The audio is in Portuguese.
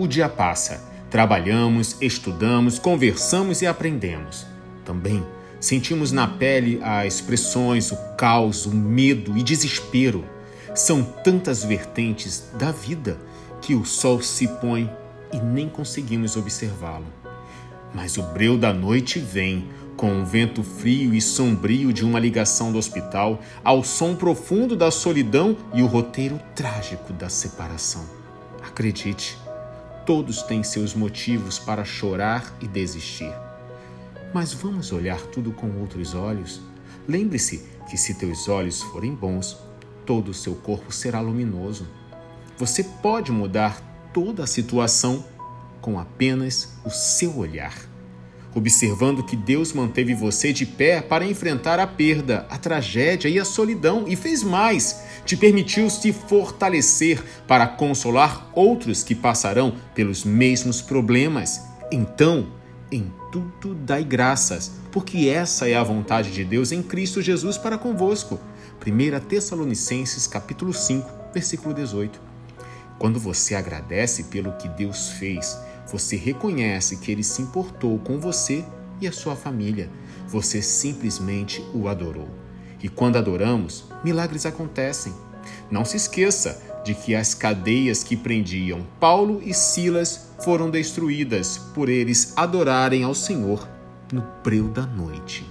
o dia passa. Trabalhamos, estudamos, conversamos e aprendemos. Também sentimos na pele as expressões, o caos, o medo e desespero. São tantas vertentes da vida que o sol se põe e nem conseguimos observá-lo. Mas o breu da noite vem, com o vento frio e sombrio de uma ligação do hospital, ao som profundo da solidão e o roteiro trágico da separação. Acredite, todos têm seus motivos para chorar e desistir. Mas vamos olhar tudo com outros olhos? Lembre-se que se teus olhos forem bons, todo o seu corpo será luminoso. Você pode mudar toda a situação com apenas o seu olhar. Observando que Deus manteve você de pé para enfrentar a perda, a tragédia e a solidão, e fez mais, te permitiu se fortalecer para consolar outros que passarão pelos mesmos problemas. Então, em tudo dai graças, porque essa é a vontade de Deus em Cristo Jesus para convosco. 1 Tessalonicenses capítulo 5, versículo 18. Quando você agradece pelo que Deus fez, você reconhece que ele se importou com você e a sua família. Você simplesmente o adorou. E quando adoramos, milagres acontecem. Não se esqueça de que as cadeias que prendiam Paulo e Silas foram destruídas por eles adorarem ao Senhor no breu da noite.